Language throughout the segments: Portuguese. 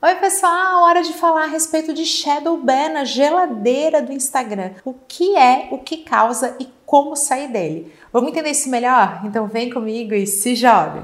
Oi, pessoal, hora de falar a respeito de Shadow Ban, a geladeira do Instagram. O que é, o que causa e como sair dele. Vamos entender isso melhor? Então vem comigo e se joga.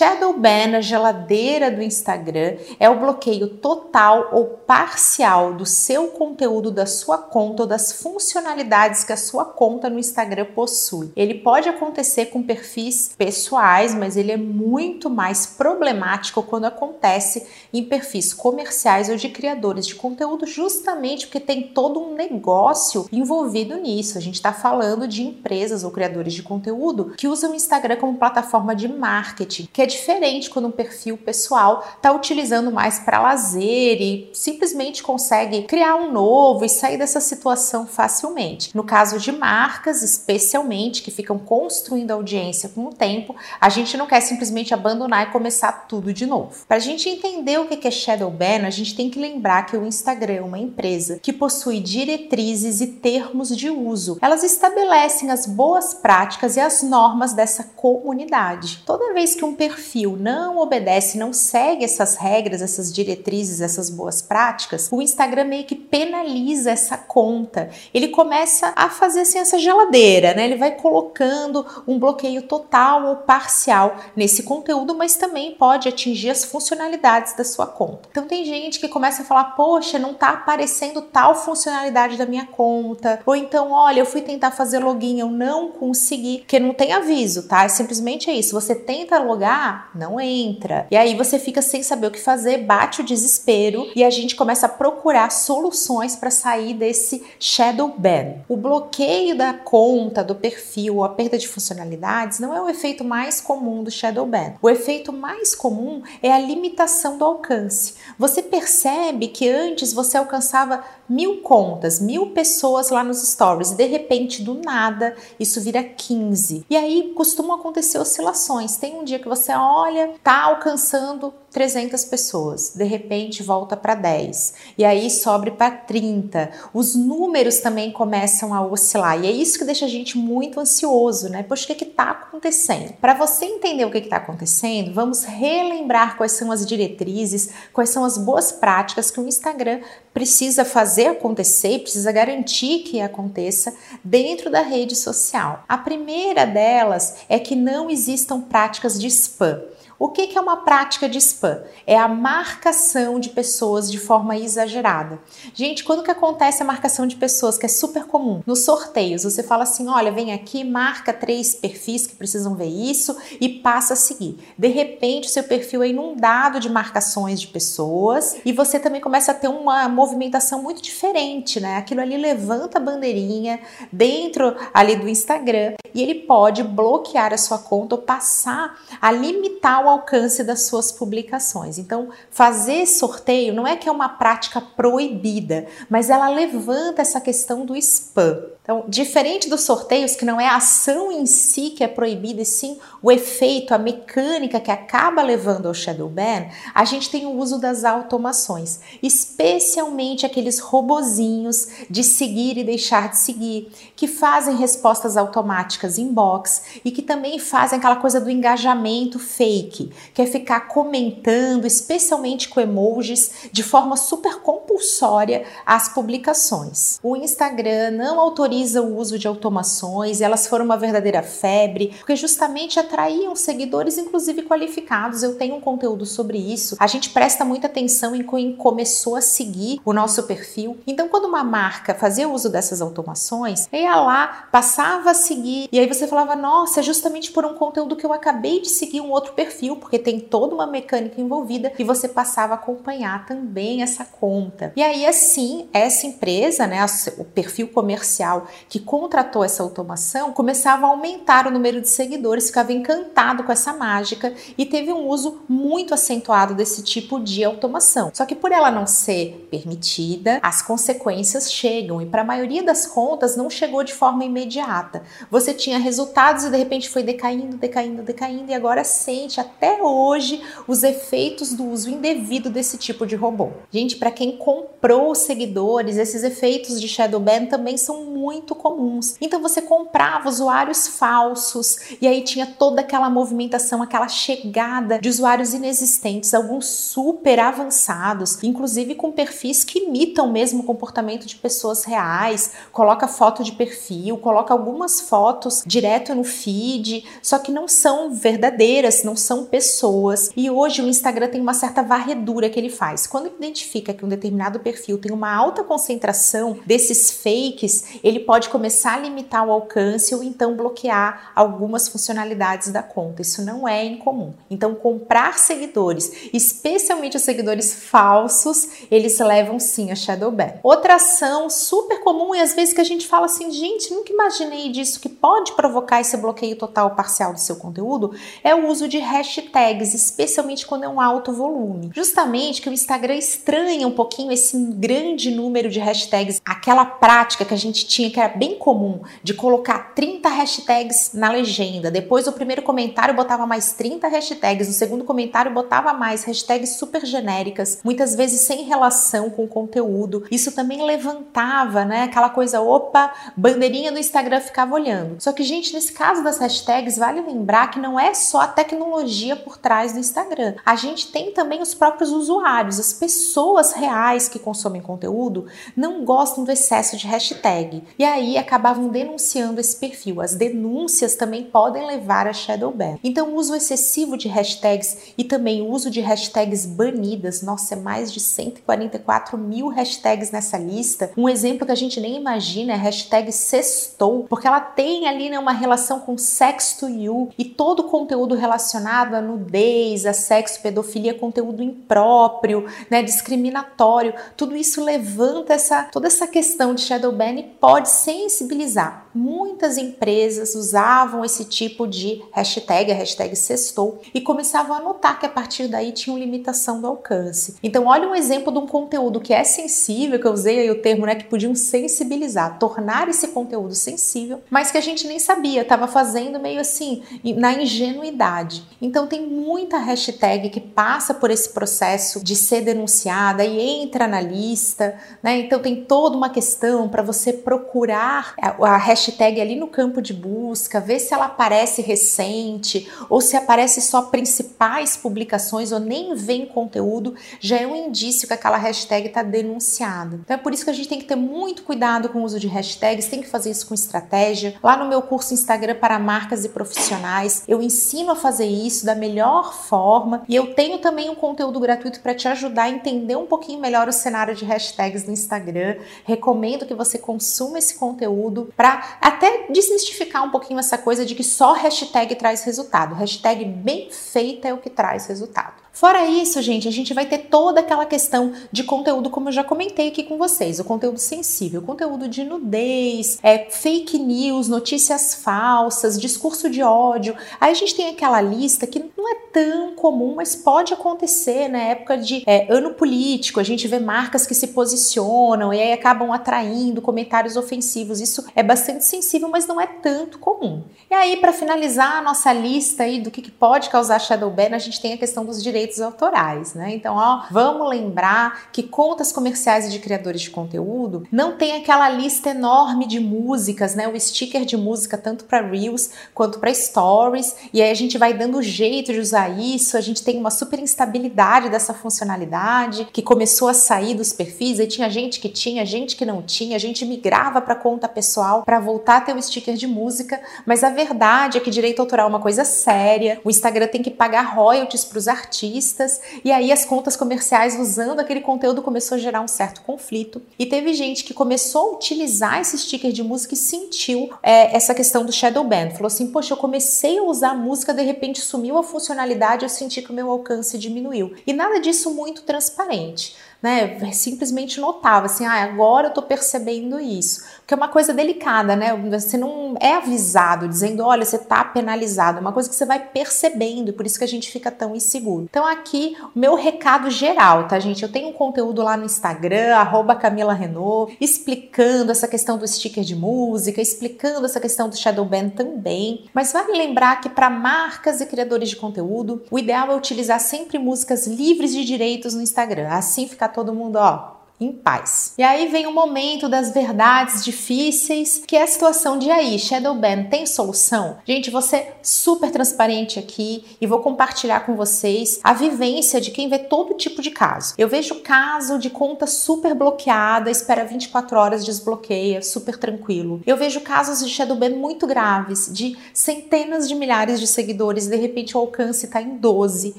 Shadow Ban, a geladeira do Instagram, é o bloqueio total ou parcial do seu conteúdo da sua conta ou das funcionalidades que a sua conta no Instagram possui. Ele pode acontecer com perfis pessoais, mas ele é muito mais problemático quando acontece em perfis comerciais ou de criadores de conteúdo, justamente porque tem todo um negócio envolvido nisso. A gente está falando de empresas ou criadores de conteúdo que usam o Instagram como plataforma de marketing que é diferente quando um perfil pessoal está utilizando mais para lazer e simplesmente consegue criar um novo e sair dessa situação facilmente. No caso de marcas, especialmente que ficam construindo audiência com o tempo, a gente não quer simplesmente abandonar e começar tudo de novo. Para a gente entender o que é shadow ban, a gente tem que lembrar que o Instagram é uma empresa que possui diretrizes e termos de uso. Elas estabelecem as boas práticas e as normas dessa comunidade. Toda vez que um perfil não obedece, não segue essas regras, essas diretrizes, essas boas práticas, o Instagram meio que penaliza essa conta. Ele começa a fazer assim essa geladeira, né? Ele vai colocando um bloqueio total ou parcial nesse conteúdo, mas também pode atingir as funcionalidades da sua conta. Então tem gente que começa a falar: "Poxa, não tá aparecendo tal funcionalidade da minha conta". Ou então, olha, eu fui tentar fazer login, eu não consegui, porque não tem aviso, tá? É simplesmente é isso. Você tenta logar não entra. E aí você fica sem saber o que fazer, bate o desespero e a gente começa a procurar soluções para sair desse shadow ban. O bloqueio da conta, do perfil, a perda de funcionalidades não é o efeito mais comum do shadow ban. O efeito mais comum é a limitação do alcance. Você percebe que antes você alcançava mil contas, mil pessoas lá nos stories e de repente do nada isso vira 15. E aí costumam acontecer oscilações. Tem um dia que você olha, tá alcançando 300 pessoas, de repente volta para 10 e aí sobe para 30. Os números também começam a oscilar e é isso que deixa a gente muito ansioso, né? Poxa, o que que tá acontecendo? Para você entender o que que tá acontecendo, vamos relembrar quais são as diretrizes, quais são as boas práticas que o Instagram precisa fazer acontecer, precisa garantir que aconteça dentro da rede social. A primeira delas é que não existam práticas de spam. O que é uma prática de spam? É a marcação de pessoas de forma exagerada. Gente, quando que acontece a marcação de pessoas, que é super comum? Nos sorteios, você fala assim: olha, vem aqui, marca três perfis que precisam ver isso e passa a seguir. De repente, o seu perfil é inundado de marcações de pessoas e você também começa a ter uma movimentação muito diferente, né? Aquilo ali levanta a bandeirinha dentro ali do Instagram e ele pode bloquear a sua conta ou passar a limitar o alcance das suas publicações. Então, fazer sorteio não é que é uma prática proibida, mas ela levanta essa questão do spam. Então, diferente dos sorteios, que não é a ação em si que é proibida, e sim o efeito, a mecânica que acaba levando ao shadow ban, a gente tem o uso das automações, especialmente aqueles robozinhos de seguir e deixar de seguir, que fazem respostas automáticas inbox e que também fazem aquela coisa do engajamento fake, que é ficar comentando, especialmente com emojis, de forma super compulsória as publicações. O Instagram não autoriza o uso de automações, elas foram uma verdadeira febre, porque justamente atraíam seguidores, inclusive qualificados. Eu tenho um conteúdo sobre isso. A gente presta muita atenção em quem começou a seguir o nosso perfil. Então, quando uma marca fazia uso dessas automações, ia lá, passava a seguir, e aí você falava: Nossa, é justamente por um conteúdo que eu acabei de seguir um outro perfil, porque tem toda uma mecânica envolvida, e você passava a acompanhar também essa conta. E aí, assim, essa empresa, né, o perfil comercial que contratou essa automação começava a aumentar o número de seguidores, ficava encantado com essa mágica e teve um uso muito acentuado desse tipo de automação. Só que por ela não ser permitida, as consequências chegam e para a maioria das contas não chegou de forma imediata. Você tinha resultados e de repente foi decaindo, decaindo, decaindo e agora sente até hoje os efeitos do uso indevido desse tipo de robô. Gente, para quem comprou seguidores, esses efeitos de shadow ban também são muito muito comuns. Então você comprava usuários falsos e aí tinha toda aquela movimentação, aquela chegada de usuários inexistentes, alguns super avançados, inclusive com perfis que imitam mesmo o comportamento de pessoas reais, coloca foto de perfil, coloca algumas fotos direto no feed, só que não são verdadeiras, não são pessoas. E hoje o Instagram tem uma certa varredura que ele faz. Quando identifica que um determinado perfil tem uma alta concentração desses fakes, ele pode começar a limitar o alcance ou então bloquear algumas funcionalidades da conta. Isso não é incomum. Então, comprar seguidores, especialmente os seguidores falsos, eles levam sim a shadow ban. Outra ação super comum e às vezes que a gente fala assim, gente, nunca imaginei disso que pode provocar esse bloqueio total ou parcial do seu conteúdo, é o uso de hashtags, especialmente quando é um alto volume. Justamente que o Instagram estranha um pouquinho esse grande número de hashtags, aquela prática que a gente tinha que era bem comum de colocar 30 hashtags na legenda, depois o primeiro comentário botava mais 30 hashtags, no segundo comentário botava mais hashtags super genéricas, muitas vezes sem relação com o conteúdo. Isso também levantava, né, aquela coisa, opa, bandeirinha do Instagram ficava olhando. Só que, gente, nesse caso das hashtags, vale lembrar que não é só a tecnologia por trás do Instagram. A gente tem também os próprios usuários, as pessoas reais que consomem conteúdo não gostam do excesso de hashtag. E aí acabavam denunciando esse perfil. As denúncias também podem levar a shadow ban. Então, o uso excessivo de hashtags e também o uso de hashtags banidas, nossa, é mais de 144 mil hashtags nessa lista. Um exemplo que a gente nem imagina é a hashtag sextou, porque ela tem ali né, uma relação com sex to you e todo o conteúdo relacionado à nudez, a sexo, pedofilia, conteúdo impróprio, né, discriminatório, tudo isso levanta essa toda essa questão de shadow ban e pode sensibilizar. Muitas empresas usavam esse tipo de hashtag, a hashtag sextou, e começavam a notar que a partir daí tinham limitação do alcance. Então, olha um exemplo de um conteúdo que é sensível, que eu usei aí o termo, né, que podiam sensibilizar, tornar esse conteúdo sensível, mas que a gente nem sabia, estava fazendo meio assim, na ingenuidade. Então, tem muita hashtag que passa por esse processo de ser denunciada e entra na lista, né? Então, tem toda uma questão para você procurar a hashtag ali no campo de busca, ver se ela aparece recente ou se aparece só principais publicações ou nem vem conteúdo, já é um indício que aquela hashtag está denunciada. Então, é por isso que a gente tem que ter muito cuidado com o uso de hashtags, tem que fazer isso com estratégia. Lá no meu curso Instagram para marcas e profissionais, eu ensino a fazer isso da melhor forma e eu tenho também um conteúdo gratuito para te ajudar a entender um pouquinho melhor o cenário de hashtags no Instagram. Recomendo que você consuma esse conteúdo para até desmistificar um pouquinho essa coisa de que só hashtag traz resultado. Hashtag bem feita é o que traz resultado. Fora isso, gente, a gente vai ter toda aquela questão de conteúdo, como eu já comentei aqui com vocês, o conteúdo sensível, conteúdo de nudez, é, fake news, notícias falsas, discurso de ódio. Aí a gente tem aquela lista que não é tão comum, mas pode acontecer na época de é, ano político. A gente vê marcas que se posicionam e aí acabam atraindo comentários ofensivos. Isso é bastante sensível, mas não é tanto comum. E aí, para finalizar a nossa lista aí do que, que pode causar shadow ban, a gente tem a questão dos direitos direitos autorais, né? Então, ó, vamos lembrar que contas comerciais de criadores de conteúdo não tem aquela lista enorme de músicas, né? O sticker de música tanto para Reels quanto para Stories, e aí a gente vai dando jeito de usar isso, a gente tem uma super instabilidade dessa funcionalidade que começou a sair dos perfis, e tinha gente que tinha, gente que não tinha, a gente migrava para conta pessoal para voltar a ter o sticker de música, mas a verdade é que direito autoral é uma coisa séria, o Instagram tem que pagar royalties para os artistas artistas, e aí as contas comerciais usando aquele conteúdo começou a gerar um certo conflito. E teve gente que começou a utilizar esse sticker de música e sentiu é, essa questão do shadow ban. Falou assim: Poxa, eu comecei a usar a música, de repente sumiu a funcionalidade, eu senti que o meu alcance diminuiu. E nada disso muito transparente né? Simplesmente notava assim, ah, agora eu tô percebendo isso. Porque é uma coisa delicada, né? Você não é avisado dizendo, olha, você tá penalizado. É uma coisa que você vai percebendo por isso que a gente fica tão inseguro. Então aqui, meu recado geral, tá, gente? Eu tenho um conteúdo lá no Instagram, Camila Renault, explicando essa questão do sticker de música, explicando essa questão do Shadow Ban também. Mas vale lembrar que para marcas e criadores de conteúdo, o ideal é utilizar sempre músicas livres de direitos no Instagram. Assim fica todo mundo, ó, em paz. E aí vem o momento das verdades difíceis, que é a situação de aí, Shadow Ban tem solução? Gente, ser super transparente aqui e vou compartilhar com vocês a vivência de quem vê todo tipo de caso. Eu vejo caso de conta super bloqueada, espera 24 horas, desbloqueia, super tranquilo. Eu vejo casos de Shadow Ban muito graves, de centenas de milhares de seguidores, de repente o alcance está em 12,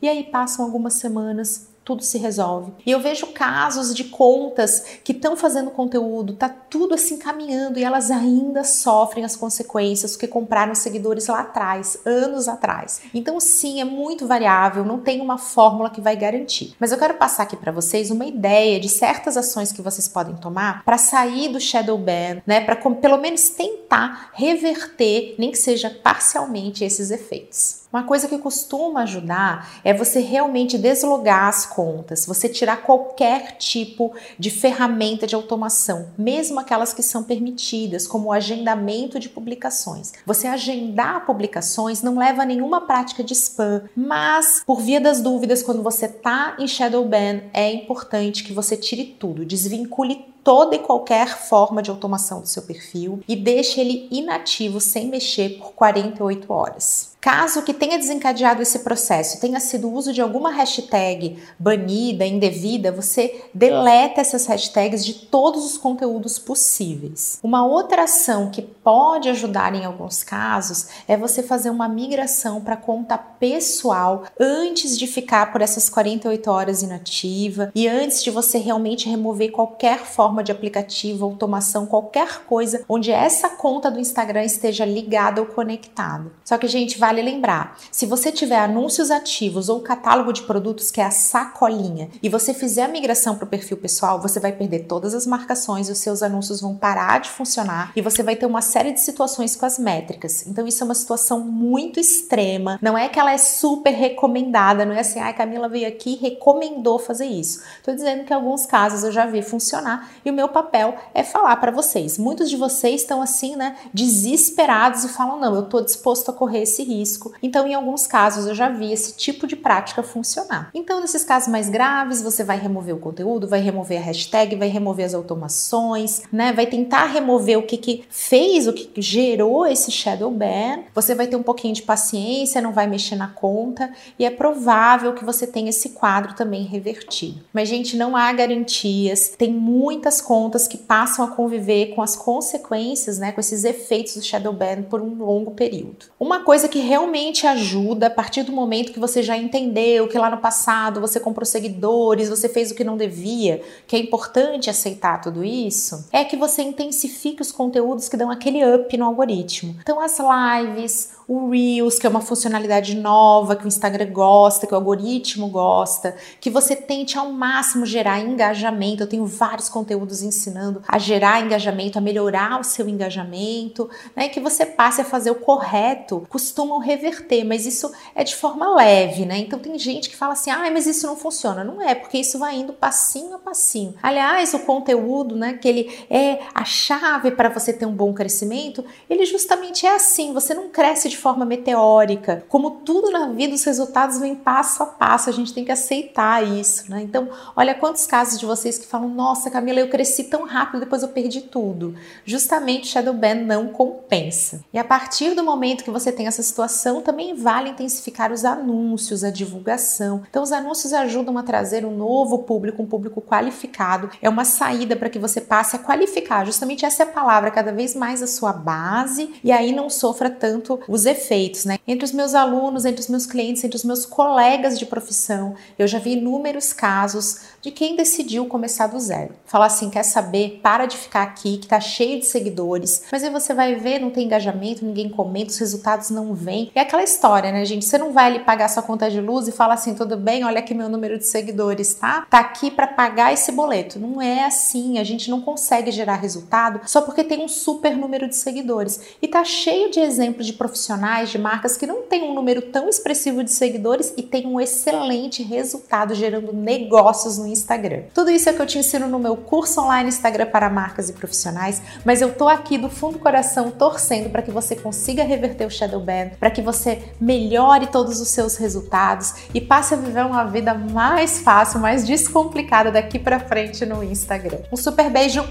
e aí passam algumas semanas, tudo se resolve. E eu vejo casos de contas que estão fazendo conteúdo, tá tudo assim caminhando e elas ainda sofrem as consequências porque compraram seguidores lá atrás, anos atrás. Então sim, é muito variável, não tem uma fórmula que vai garantir. Mas eu quero passar aqui para vocês uma ideia de certas ações que vocês podem tomar para sair do shadow ban, né, para pelo menos tentar reverter, nem que seja parcialmente esses efeitos. Uma coisa que costuma ajudar é você realmente deslogar as contas, você tirar qualquer tipo de ferramenta de automação, mesmo aquelas que são permitidas, como o agendamento de publicações. Você agendar publicações não leva a nenhuma prática de spam, mas por via das dúvidas, quando você está em shadow ban, é importante que você tire tudo, desvincule toda e qualquer forma de automação do seu perfil e deixe ele inativo sem mexer por 48 horas. Caso que tenha desencadeado esse processo tenha sido o uso de alguma hashtag banida, indevida, você deleta essas hashtags de todos os conteúdos possíveis. Uma outra ação que pode ajudar em alguns casos é você fazer uma migração para conta pessoal antes de ficar por essas 48 horas inativa e antes de você realmente remover qualquer forma de aplicativo, automação, qualquer coisa onde essa conta do Instagram esteja ligada ou conectada. Só que, gente, vale lembrar: se você tiver anúncios ativos ou catálogo de produtos que é a sacolinha e você fizer a migração para o perfil pessoal, você vai perder todas as marcações os seus anúncios vão parar de funcionar e você vai ter uma série de situações com as métricas. Então, isso é uma situação muito extrema. Não é que ela é super recomendada, não é assim, ai, ah, Camila veio aqui e recomendou fazer isso. Estou dizendo que em alguns casos eu já vi funcionar e o meu papel é falar para vocês. Muitos de vocês estão assim, né, desesperados e falam: não, eu estou disposto a correr esse risco. Então, em alguns casos, eu já vi esse tipo de prática funcionar. Então, nesses casos mais graves, você vai remover o conteúdo, vai remover a hashtag, vai remover as automações, né? Vai tentar remover o que, que fez, o que gerou esse shadow ban. Você vai ter um pouquinho de paciência, não vai mexer na conta e é provável que você tenha esse quadro também revertido. Mas, gente, não há garantias. Tem muitas contas que passam a conviver com as consequências, né, com esses efeitos do shadow ban por um longo período. Uma coisa que realmente ajuda a partir do momento que você já entendeu que lá no passado você comprou seguidores, você fez o que não devia, que é importante aceitar tudo isso, é que você intensifique os conteúdos que dão aquele up no algoritmo. Então as lives, o Reels, que é uma funcionalidade nova que o Instagram gosta, que o algoritmo gosta, que você tente ao máximo gerar engajamento. Eu tenho vários conteúdos ensinando a gerar engajamento, a melhorar o seu engajamento, né? Que você passe a fazer o correto, costumam reverter, mas isso é de forma leve, né? Então tem gente que fala assim: "Ah, mas isso não funciona". Não é, porque isso vai indo passinho a passinho. Aliás, o conteúdo, né, que ele é a chave para você ter um bom crescimento, ele justamente é assim, você não cresce de de forma meteórica. Como tudo na vida, os resultados vêm passo a passo, a gente tem que aceitar isso, né? Então, olha quantos casos de vocês que falam: Nossa, Camila, eu cresci tão rápido, depois eu perdi tudo. Justamente Shadow Ban não compensa. E a partir do momento que você tem essa situação, também vale intensificar os anúncios, a divulgação. Então, os anúncios ajudam a trazer um novo público, um público qualificado. É uma saída para que você passe a qualificar. Justamente essa é a palavra, cada vez mais a sua base, e aí não sofra tanto os efeitos, né? Entre os meus alunos, entre os meus clientes, entre os meus colegas de profissão, eu já vi inúmeros casos de quem decidiu começar do zero. Falar assim, quer saber? Para de ficar aqui, que tá cheio de seguidores. Mas aí você vai ver, não tem engajamento, ninguém comenta, os resultados não vêm. É aquela história, né, gente? Você não vai ali pagar sua conta de luz e fala assim, tudo bem, olha aqui meu número de seguidores, tá? Tá aqui para pagar esse boleto. Não é assim, a gente não consegue gerar resultado só porque tem um super número de seguidores. E tá cheio de exemplos de profissionais de marcas que não têm um número tão expressivo de seguidores e têm um excelente resultado gerando negócios no Instagram. Tudo isso é que eu te ensino no meu curso online Instagram para marcas e profissionais, mas eu tô aqui do fundo do coração torcendo para que você consiga reverter o shadow ban, para que você melhore todos os seus resultados e passe a viver uma vida mais fácil, mais descomplicada daqui para frente no Instagram. Um super beijo,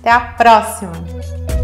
até a próxima!